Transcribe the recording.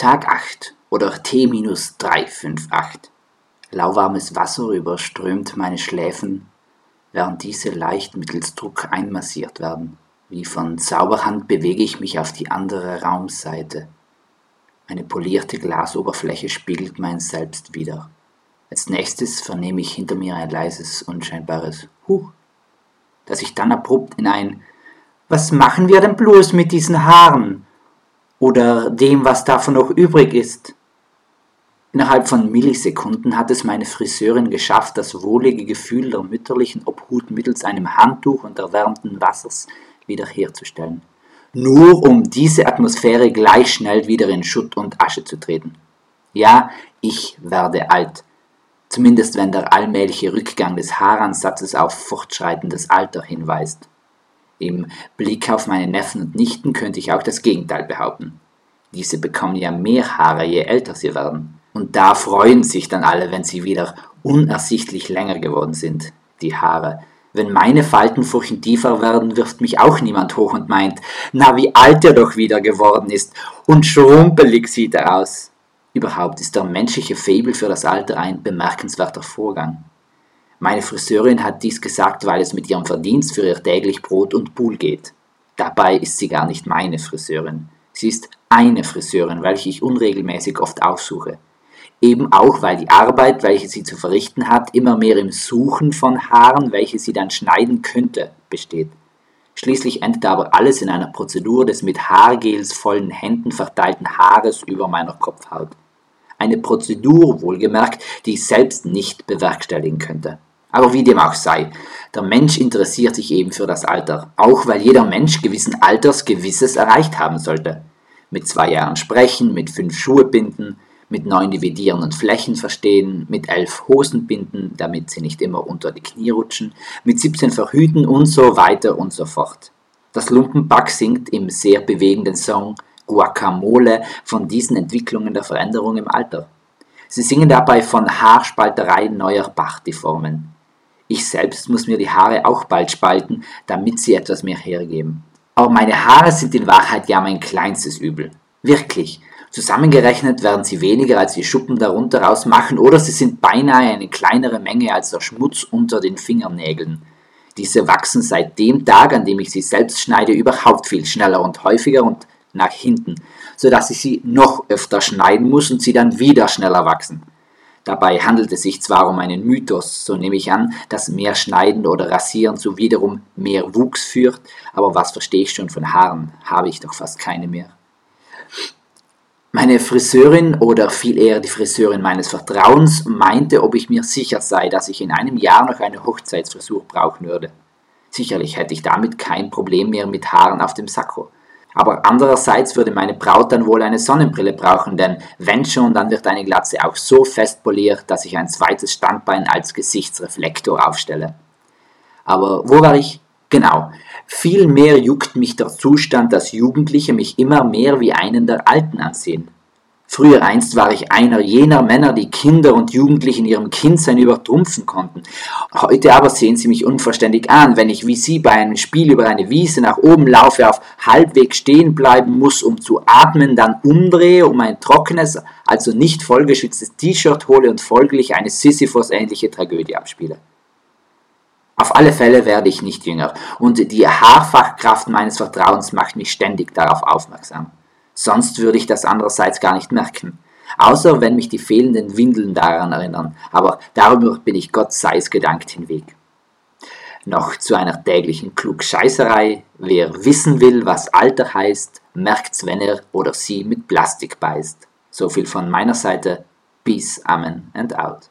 Tag 8 oder T-358. Lauwarmes Wasser überströmt meine Schläfen, während diese leicht mittels Druck einmassiert werden. Wie von Zauberhand bewege ich mich auf die andere Raumseite. Eine polierte Glasoberfläche spiegelt mein Selbst wider. Als nächstes vernehme ich hinter mir ein leises, unscheinbares Huch, das sich dann abrupt in ein Was machen wir denn bloß mit diesen Haaren? Oder dem, was davon noch übrig ist? Innerhalb von Millisekunden hat es meine Friseurin geschafft, das wohlige Gefühl der mütterlichen Obhut mittels einem Handtuch und erwärmten Wassers wiederherzustellen nur um diese Atmosphäre gleich schnell wieder in Schutt und Asche zu treten. Ja, ich werde alt. Zumindest wenn der allmähliche Rückgang des Haaransatzes auf fortschreitendes Alter hinweist. Im Blick auf meine Neffen und Nichten könnte ich auch das Gegenteil behaupten. Diese bekommen ja mehr Haare, je älter sie werden. Und da freuen sich dann alle, wenn sie wieder unersichtlich länger geworden sind, die Haare, wenn meine Faltenfurchen tiefer werden, wirft mich auch niemand hoch und meint, na wie alt er doch wieder geworden ist und schrumpelig sieht er aus. Überhaupt ist der menschliche Faible für das Alter ein bemerkenswerter Vorgang. Meine Friseurin hat dies gesagt, weil es mit ihrem Verdienst für ihr täglich Brot und Pool geht. Dabei ist sie gar nicht meine Friseurin. Sie ist eine Friseurin, welche ich unregelmäßig oft aufsuche eben auch weil die Arbeit, welche sie zu verrichten hat, immer mehr im Suchen von Haaren, welche sie dann schneiden könnte, besteht. Schließlich endet aber alles in einer Prozedur des mit Haargels vollen Händen verteilten Haares über meiner Kopfhaut. Eine Prozedur, wohlgemerkt, die ich selbst nicht bewerkstelligen könnte. Aber wie dem auch sei, der Mensch interessiert sich eben für das Alter, auch weil jeder Mensch gewissen Alters Gewisses erreicht haben sollte. Mit zwei Jahren sprechen, mit fünf Schuhe binden, mit neun Dividieren und Flächen verstehen, mit elf Hosen binden, damit sie nicht immer unter die Knie rutschen, mit 17 verhüten und so weiter und so fort. Das Lumpenpack singt im sehr bewegenden Song Guacamole von diesen Entwicklungen der Veränderung im Alter. Sie singen dabei von Haarspalterei neuer Bachdeformen. Ich selbst muss mir die Haare auch bald spalten, damit sie etwas mehr hergeben. Aber meine Haare sind in Wahrheit ja mein kleinstes Übel. Wirklich. Zusammengerechnet werden sie weniger als die Schuppen darunter ausmachen oder sie sind beinahe eine kleinere Menge als der Schmutz unter den Fingernägeln. Diese wachsen seit dem Tag, an dem ich sie selbst schneide, überhaupt viel schneller und häufiger und nach hinten, so dass ich sie noch öfter schneiden muss und sie dann wieder schneller wachsen. Dabei handelt es sich zwar um einen Mythos, so nehme ich an, dass mehr Schneiden oder Rasieren zu wiederum mehr Wuchs führt, aber was verstehe ich schon von Haaren, habe ich doch fast keine mehr. Meine Friseurin oder viel eher die Friseurin meines Vertrauens meinte, ob ich mir sicher sei, dass ich in einem Jahr noch eine Hochzeitsfrisur brauchen würde. Sicherlich hätte ich damit kein Problem mehr mit Haaren auf dem Sakko. Aber andererseits würde meine Braut dann wohl eine Sonnenbrille brauchen, denn wenn schon, dann wird eine Glatze auch so fest poliert, dass ich ein zweites Standbein als Gesichtsreflektor aufstelle. Aber wo war ich? Genau. Vielmehr juckt mich der Zustand, dass Jugendliche mich immer mehr wie einen der Alten ansehen. Früher einst war ich einer jener Männer, die Kinder und Jugendliche in ihrem Kindsein übertrumpfen konnten. Heute aber sehen sie mich unverständig an, wenn ich wie sie bei einem Spiel über eine Wiese nach oben laufe, auf halbweg stehen bleiben muss, um zu atmen, dann umdrehe, um ein trockenes, also nicht vollgeschütztes T-Shirt hole und folglich eine Sisyphos-ähnliche Tragödie abspiele. Auf alle Fälle werde ich nicht jünger und die Haarfachkraft meines Vertrauens macht mich ständig darauf aufmerksam. Sonst würde ich das andererseits gar nicht merken. Außer wenn mich die fehlenden Windeln daran erinnern, aber darüber bin ich Gott sei es gedankt hinweg. Noch zu einer täglichen Klugscheißerei. Wer wissen will, was Alter heißt, merkt's, wenn er oder sie mit Plastik beißt. So viel von meiner Seite. Peace, Amen and out.